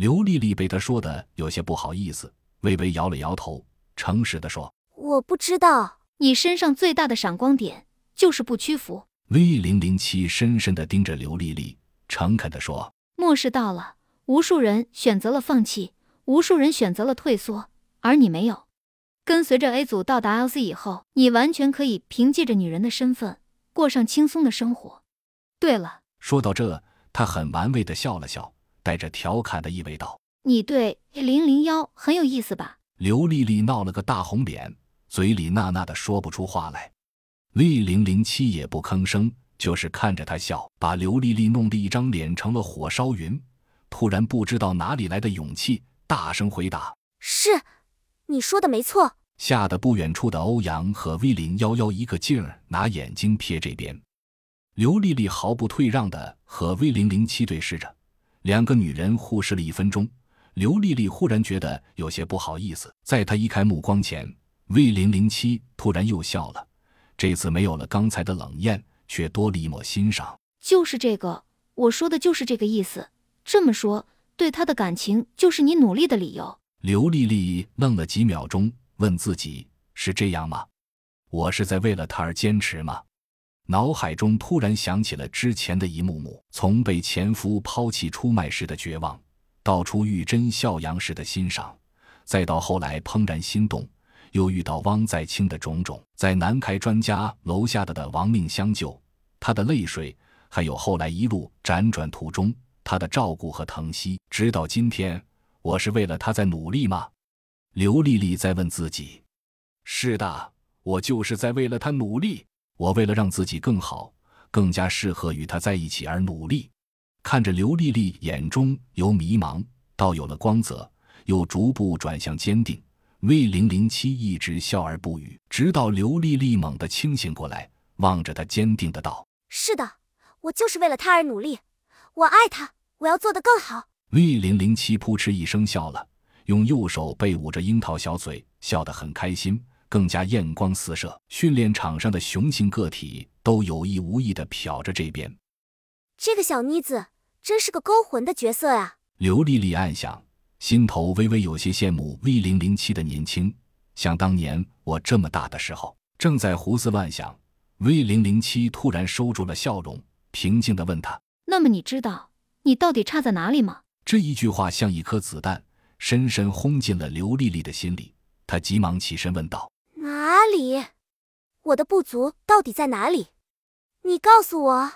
刘丽丽被他说的有些不好意思，微微摇了摇头，诚实的说：“我不知道。”你身上最大的闪光点就是不屈服。V 零零七深深的盯着刘丽丽，诚恳的说：“末世到了，无数人选择了放弃，无数人选择了退缩，而你没有。跟随着 A 组到达 LC 以后，你完全可以凭借着女人的身份过上轻松的生活。对了，说到这，他很玩味的笑了笑，带着调侃的意味道：“你对零零幺很有意思吧？”刘丽丽闹了个大红脸。嘴里呐呐的说不出话来，V 零零七也不吭声，就是看着他笑，把刘丽丽弄得一张脸成了火烧云。突然不知道哪里来的勇气，大声回答：“是，你说的没错。”吓得不远处的欧阳和 V 零幺幺一个劲儿拿眼睛瞥这边。刘丽丽毫不退让的和 V 零零七对视着，两个女人互视了一分钟。刘丽丽忽然觉得有些不好意思，在她移开目光前。V 零零七突然又笑了，这次没有了刚才的冷艳，却多了一抹欣赏。就是这个，我说的就是这个意思。这么说，对他的感情就是你努力的理由。刘丽丽愣了几秒钟，问自己：是这样吗？我是在为了他而坚持吗？脑海中突然想起了之前的一幕幕：从被前夫抛弃出卖时的绝望，到出玉珍孝养时的欣赏，再到后来怦然心动。又遇到汪在清的种种，在南开专家楼下的的亡命相救，他的泪水，还有后来一路辗转途中他的照顾和疼惜，直到今天，我是为了他在努力吗？刘丽丽在问自己。是的，我就是在为了他努力。我为了让自己更好，更加适合与他在一起而努力。看着刘丽丽眼中由迷茫到有了光泽，又逐步转向坚定。V 零零七一直笑而不语，直到刘丽丽猛地清醒过来，望着他，坚定的道：“是的，我就是为了他而努力，我爱他，我要做得更好。”V 零零七扑哧一声笑了，用右手背捂着樱桃小嘴，笑得很开心，更加艳光四射。训练场上的雄性个体都有意无意地瞟着这边，这个小妮子真是个勾魂的角色啊！刘丽丽暗想。心头微微有些羡慕 V 零零七的年轻，想当年我这么大的时候，正在胡思乱想。V 零零七突然收住了笑容，平静地问他：“那么你知道你到底差在哪里吗？”这一句话像一颗子弹，深深轰进了刘丽丽的心里。她急忙起身问道：“哪里？我的不足到底在哪里？你告诉我。”